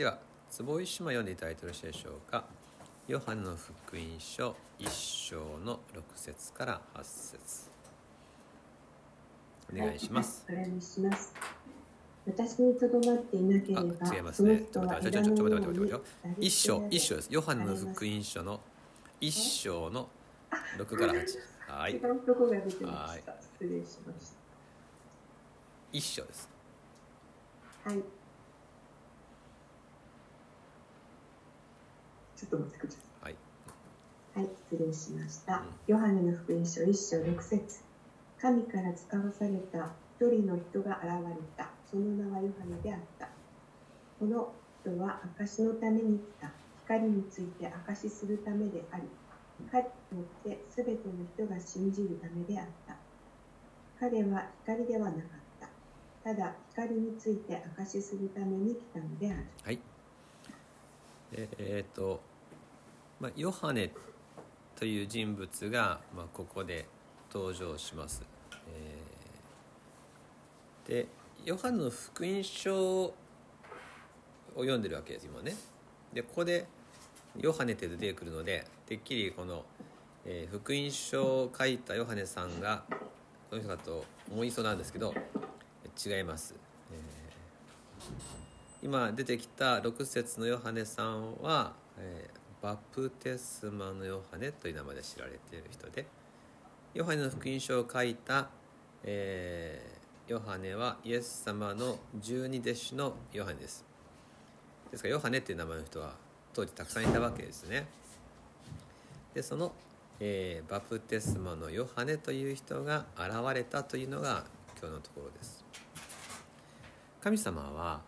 では坪井島読んでいただいてよろしいでしょうかヨハネの福音書一章の6節から8節お願いします。はい、お願いします。私にとどまっていなければ、あ違いますねその人はちょっと待ってちょっと待って枝のように一章一章です。ヨハネの福音書の一章の6から8。はいはい一章です。た。はい。ちょっと待ってください。はい。はい、失礼しました。うんヨハネの福音書一章六節神から使わされた一人の人が現れた。その名はヨハネであった。この人は証のために来た。光について証しするためであり、彼によってすべての人が信じるためであった。彼は光ではなかった。ただ光について証しするために来たのである。はい。ええーと、まあ、ヨハネという人物が、まあ、ここで登場します。えーで、ヨハネの福音書を読んでるわけです、今ね。で、ここでヨハネって出てくるので、てっきりこの、えー福音書を書いたヨハネさんが、この人だと思いそうなんですけど、違います。えー今出てきた6節のヨハネさんは、バプテスマのヨハネという名前で知られている人でヨハネの福音書を書いた、えーヨハネはイエス様の十二弟子のヨハネです。ですからヨハネっていう名前の人は当時たくさんいたわけですね。でその、えーバプテスマのヨハネという人が現れたというのが今日のところです。神様は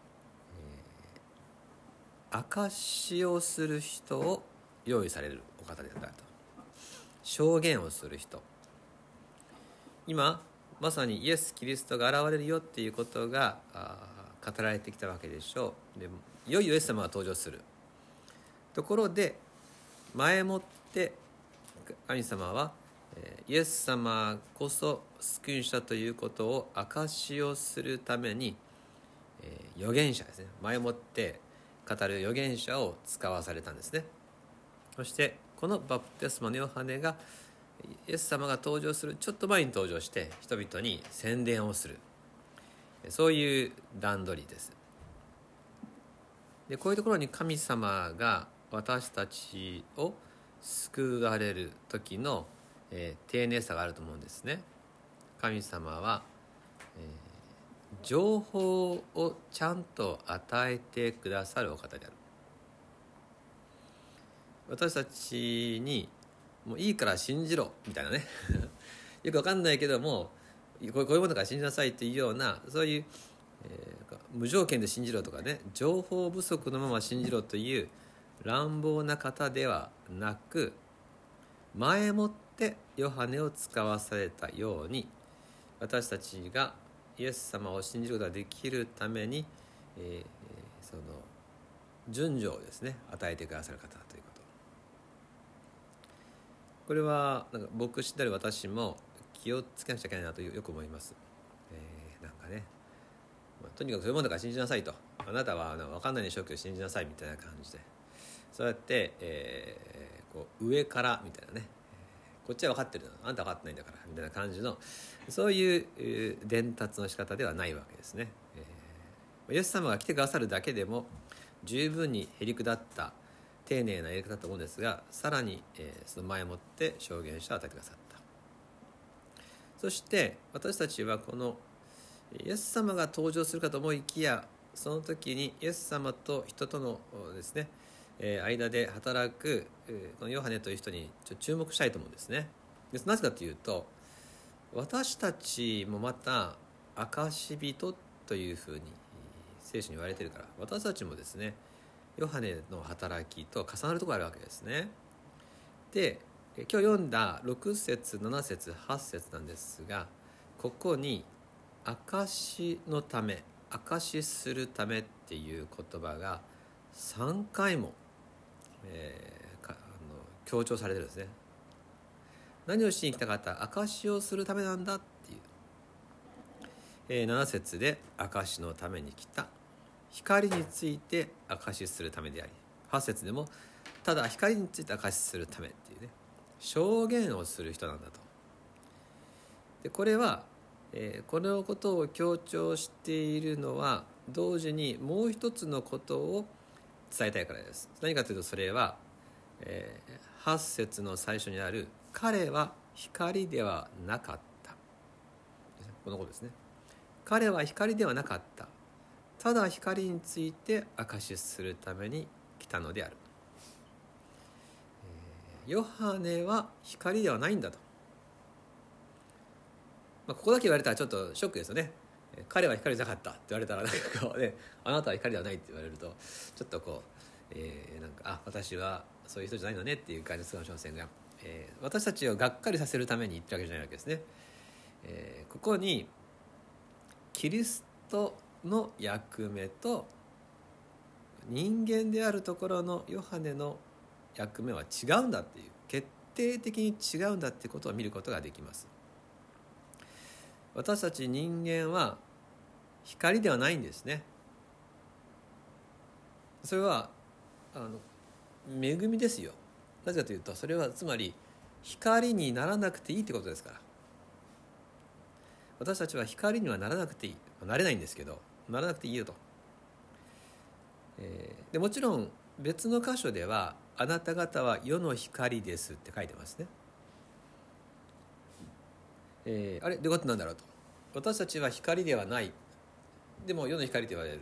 証しをする人を用意されるお方であったと。証言をする人。今まさにイエス・キリストが現れるよっていうことが語られてきたわけでしょう。でいよいよイエス様が登場する。ところで前もって神様はイエス様こそ救い主だということを証しをするために、え預言者ですね。前もって語る預言者を使わされたんですね。そしてこのバプテスマのヨハネがイエス様が登場するちょっと前に登場して人々に宣伝をする。そういう段取りです。でこういうところに神様が私たちを救われる時の、えー丁寧さがあると思うんですね。神様は、えー情報をちゃんと与えてくださるお方である。私たちにもういいから信じろみたいなね。よくわかんないけどもこういうものから信じなさいっていうようなそういう、えー無条件で信じろとかね情報不足のまま信じろという乱暴な方ではなく前もってヨハネを使わされたように私たちがイエス様を信じることができるために、えーその順序をですね与えてくださる方ということ。これはなんか牧師である私も気をつけなくちゃいけないなとよく思います、えーなんかね、まあとにかくそういうものだから信じなさいと。あなたはあの分かんないでしょうけど信じなさいみたいな感じで。そうやって、えーこう上からみたいなねこっちは分かってるの。あんた分かってないんだから。みたいな感じのそういう伝達の仕方ではないわけですね、えーイエス様が来てくださるだけでも十分にへりくだった丁寧なやり方だと思うんですがさらに、えーその前もって証言者を与えてくださった。そして私たちはこのイエス様が登場するかと思いきやその時にイエス様と人とのですねえー間で働く、えーこのヨハネという人にちょ注目したいと思うんですね。でなぜかというと私たちもまた証人というふうに聖書に言われてるから私たちもですねヨハネの働きと重なるところがあるわけですね。で今日読んだ6節7節8節なんですがここに「証のため」「証しするため」っていう言葉が3回も、えーかあの強調されてるんですね。何をしに来たかった証しをするためなんだっていう、えー7節で証しのために来た。光について証しするためであり。8節でもただ光について証しするためっていうね。証言をする人なんだと。でこれは、えー、このことを強調しているのは同時にもう一つのことを伝えたいからです。何かというとそれは、えー、8節の最初にある「彼は光ではなかった」このことですね。彼は光ではなかった。ただ光について証しするために来たのである、えー、ヨハネは光ではないんだと、まあ、ここだけ言われたらちょっとショックですよね。彼は光じゃなかったって言われたらなんかこうねあなたは光ではないって言われるとちょっとこう、えー、なんかあ私はそういう人じゃないのねっていう感じするかもしれませんが、えー、私たちをがっかりさせるために言ってるわけじゃないわけですね、えー、ここにキリストの役目と人間であるところのヨハネの役目は違うんだっていう決定的に違うんだってことを見ることができます。私たち人間は光ではないんですね。それはあの恵みですよ。なぜかというとそれはつまり光にならなくていいってことですから。私たちは光にはならなくていい。なれないんですけどならなくていいよと、えー、でもちろん別の箇所では「あなた方は世の光です」って書いてますね。えー、あれどういうことなんだろうと。私たちは光ではない。でも世の光と言われる、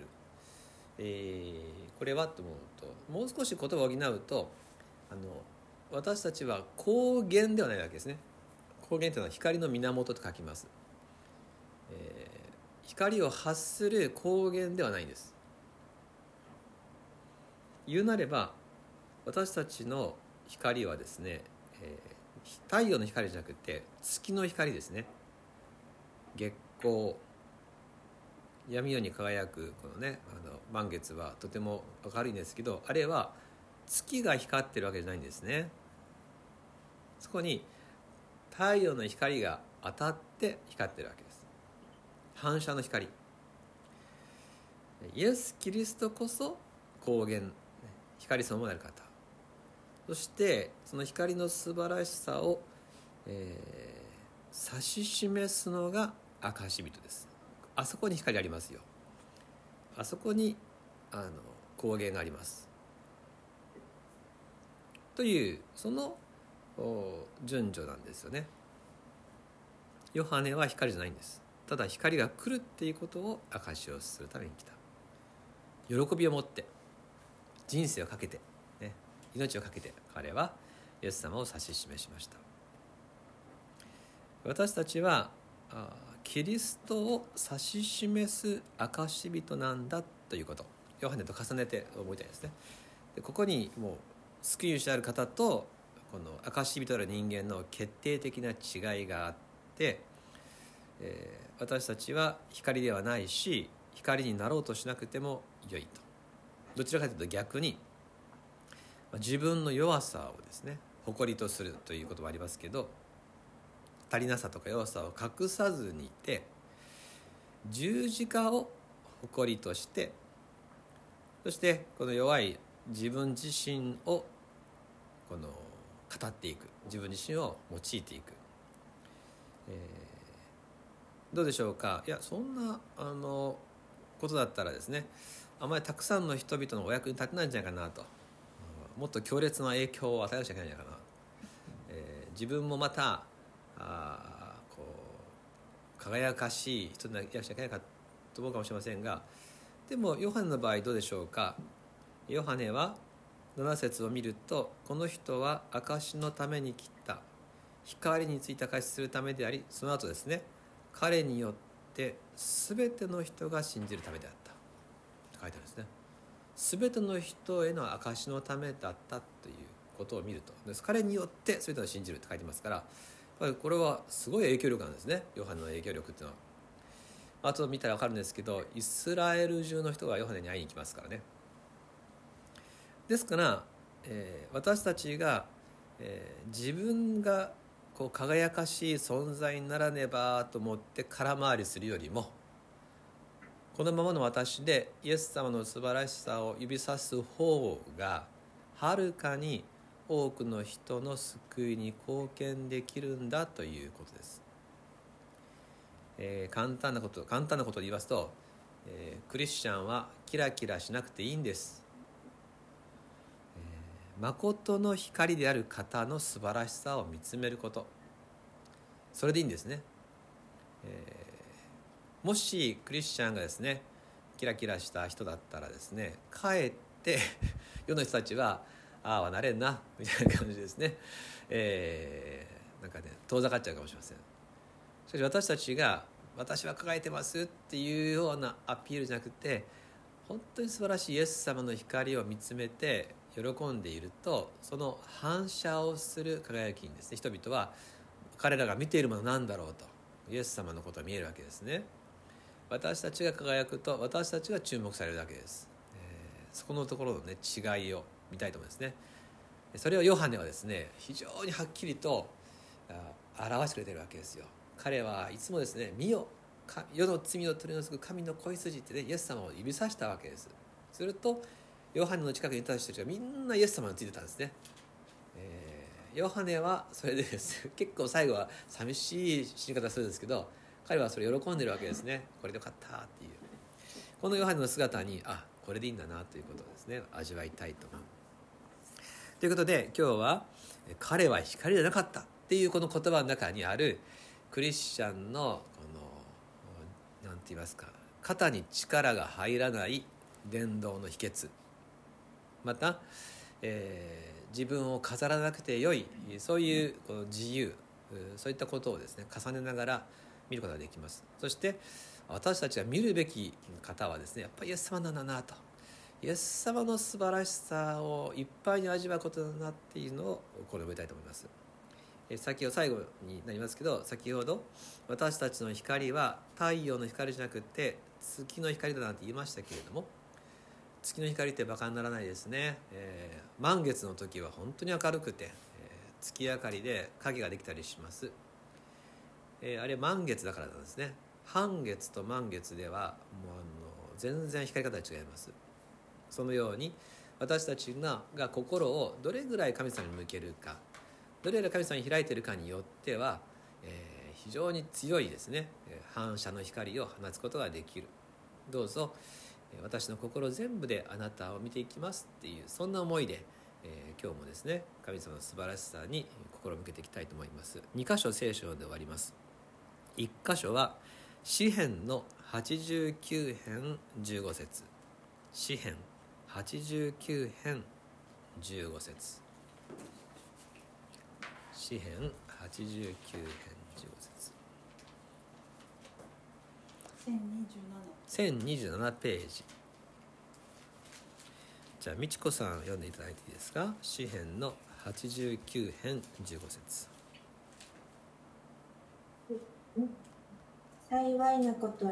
えー、これはと思うともう少し言葉を補うとあの私たちは光源ではないわけですね。光源というのは光の源と書きます、えー、光を発する光源ではないんです。言うなれば私たちの光はですね、えー、太陽の光じゃなくて月の光ですね。月光。闇夜に輝くこのねあの満月はとても明るいんですけどあれは月が光ってるわけじゃないんですね。そこに太陽の光が当たって光ってるわけです。反射の光。イエス・キリストこそ光源。光そのものである方。そしてその光の素晴らしさを、えー、指し示すのが証人です。あそこに光ありますよ。あそこにあの光源があります。というその順序なんですよね。ヨハネは光じゃないんです。ただ光が来るっていうことを証しをするために来た。喜びを持って人生をかけて、命をかけて彼はイエス様を指し示しました。私たちはキリストを指し示す証人なんだということ。ヨハネと重ねて覚えたいですね。でここにもう救い主である方とこの証人である人間の決定的な違いがあって、えー、私たちは光ではないし光になろうとしなくても良いと。どちらかというと逆に自分の弱さをですね誇りとするということもありますけど足りなさとか弱さを隠さずにいて十字架を誇りとしてそしてこの弱い自分自身をこの語っていく自分自身を用いていく、えー、どうでしょうか？いやそんなあのことだったらですねあまりたくさんの人々のお役に立てないんじゃないかなと。もっと強烈な影響を与えなきゃいけないんじゃないかな、えー、自分もまたあこう輝かしい人にいらっしゃいけないかと思うかもしれませんがでもヨハネの場合どうでしょうか？ヨハネは7節を見るとこの人は証のために来た。光について証しするためでありその後ですね彼によって全ての人が信じるためであった。と書いてあるんですね。全ての人への証のためだったということを見ると。彼によって全てを信じるって書いてますからこれはすごい影響力なんですね。ヨハネの影響力っていうのは。あと見たら分かるんですけどイスラエル中の人がヨハネに会いに行きますからね。ですから、えー、私たちが、えー、自分がこう輝かしい存在にならねばと思って空回りするよりもこのままの私でイエス様の素晴らしさを指さす方がはるかに多くの人の救いに貢献できるんだということです、えー、簡単なこと簡単なことで言いますと、えー、クリスチャンはキラキラしなくていいんです、えー、誠の光である方の素晴らしさを見つめること。それでいいんですね、えー、もしクリスチャンがですねキラキラした人だったらですねかえって 世の人たちはああはなれんなみたいな感じですね、えー、なんかね遠ざかっちゃうかもしれません。しかし私たちが私は輝いてますっていうようなアピールじゃなくて本当に素晴らしいイエス様の光を見つめて喜んでいるとその反射をする輝きにですね人々は彼らが見ているものなんだろうとイエス様のことが見えるわけですね。私たちが輝くと私たちが注目されるわけです、えー、そこのところのね違いを見たいと思いますね。それをヨハネはですね非常にはっきりと表してくれてるわけですよ。彼はいつもですね「見よ世の罪を取り除く神の子羊」ってねイエス様を指さしたわけです。するとヨハネの近くにいた人たちがみんなイエス様についてたんですね、えー、ヨハネはそれでですね結構最後は寂しい死に方するんですけど彼はそれ喜んでるわけですね。これでよかったっていう。このヨハネの姿にあこれでいいんだなということですね。味わいたいとということで今日は「彼は光じゃなかった」っていうこの言葉の中にあるクリスチャンのこの何て言いますか肩に力が入らない伝道の秘訣。また、えー、自分を飾らなくてよいそういうこの自由そういったことをですね重ねながら見ることができます。そして私たちが見るべき方はですねやっぱりイエス様なんだなと。イエス様の素晴らしさをいっぱいに味わうことだなっていうのをこれを覚えたいと思います。先を最後になりますけど先ほど私たちの光は太陽の光じゃなくて月の光だなんて言いましたけれども月の光ってバカにならないですね、えー、満月の時は本当に明るくて、えー、月明かりで影ができたりします、えー、あれ満月だからなんですね。半月と満月ではもうあの全然光り方が違います。そのように私たちがが心をどれぐらい神様に向けるかどれぐらい神様に開いてるかによっては、えー、非常に強いですね。反射の光を放つことができる。どうぞ私の心全部であなたを見ていきますっていうそんな思いで、えー、今日もですね神様の素晴らしさに心を向けていきたいと思います。2箇所聖書で終わります。1箇所は詩編の89編15節。詩編89編15節。詩編89編15節。1027ページ。じゃあ美智子さん読んでいただいていいですか？詩編の89編15節幸いなこと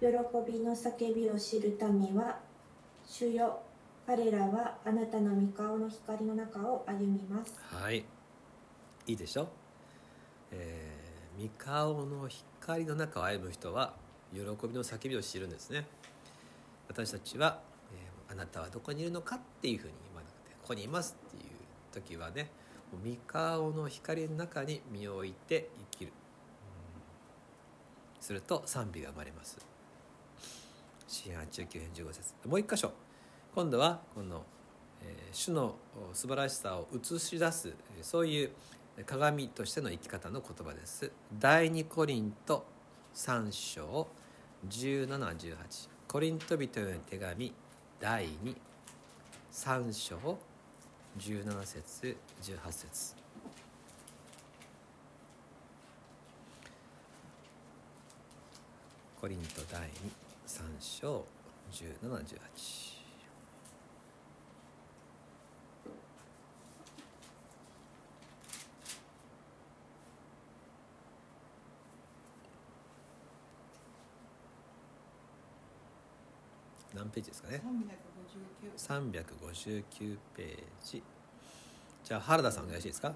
喜びの叫びを知る民は主よ。彼らはあなたの御顔の光の中を歩みます。はい。いいでしょ、えー、御顔の光の中を歩む人は喜びの叫びを知るんですね。私たちは、えー、あなたはどこにいるのかっていうふうに言わなくてここにいますっていう時はね御顔の光の中に身を置いて生きる、すると賛美が生まれます。詩篇89編15節。もう一箇所。今度はこの、えー、主の素晴らしさを映し出すそういう鏡としての生き方の言葉です。第2コリント3章1718コリント人への手紙第23章17節18節。コリント第23章1718何ページですかね？359ページ。じゃあ原田さんお願いしいですか？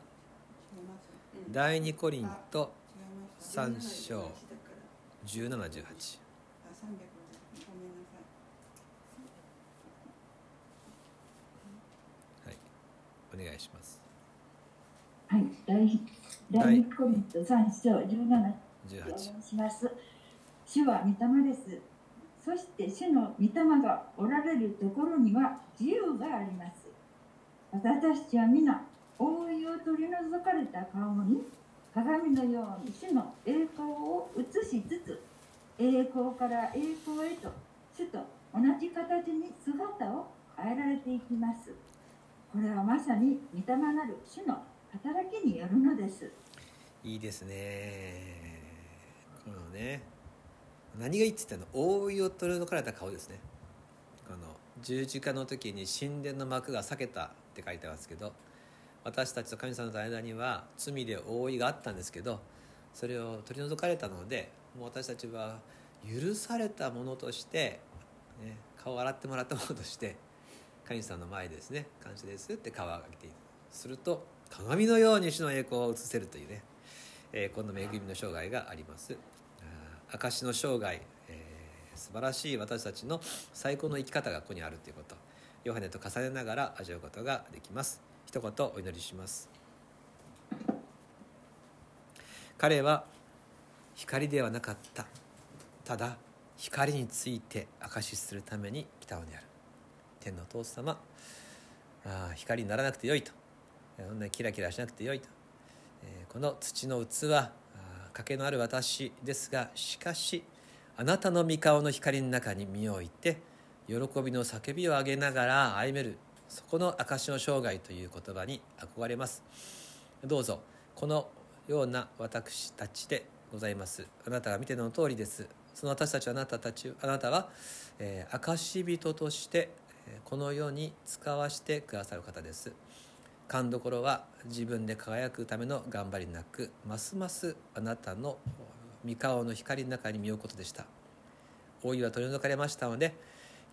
第2コリント3章1718はい。お願いします。はい。第第コミント3章17 18おします。主は御霊です。そして主の御霊がおられるところには自由があります。私たちは皆覆いを取り除かれた顔に鏡のように主の栄光を映しつつ栄光から栄光へと主と同じ形に姿を変えられていきます。これはまさに御霊なる主の働きによるのです。いいですねこのね何がいいって言ったの覆いを取り除かれた顔ですねこの十字架の時に神殿の幕が裂けたって書いてますけど私たちと神様の間には罪で覆いがあったんですけどそれを取り除かれたのでもう私たちは許されたものとして、ね、顔を洗ってもらったものとして神様の前でですね感謝ですって顔を上げているすると鏡のように主の栄光を映せるというね、えーこの恵みの生涯があります。あ証の生涯、えー素晴らしい私たちの最高の生き方がここにあるということ。ヨハネと重ねながら味わうことができます。一言お祈りします。彼は光ではなかった。ただ光について証しするために来たのである。天のお父様あー光にならなくてよいと。そんなキラキラしなくてよいと、えーこの土の器あー賭けのある私ですがしかしあなたの御顔の光の中に身を置いて喜びの叫びを上げながら歩めるそこの証の生涯という言葉に憧れます。どうぞこのような私たちでございます。あなたが見ての通りです。その私たちあなたたちあなたは、えー証人としてこの世に使わしてくださる方です。勘どころは自分で輝くための頑張りなくますますあなたの御顔の光の中に身を置くことでした。老いは取り除かれましたので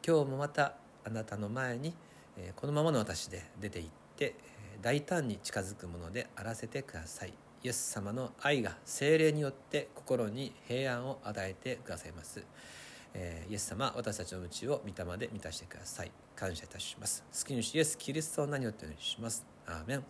今日もまたあなたの前にこのままの私で出て行って大胆に近づくものであらせてください。イエス様の愛が精霊によって心に平安を与えてくださいます。えーイエス様私たちのうちを御霊で満たしてください。感謝いたします。好きにイエスキリストの名によってお願いします。アーメン。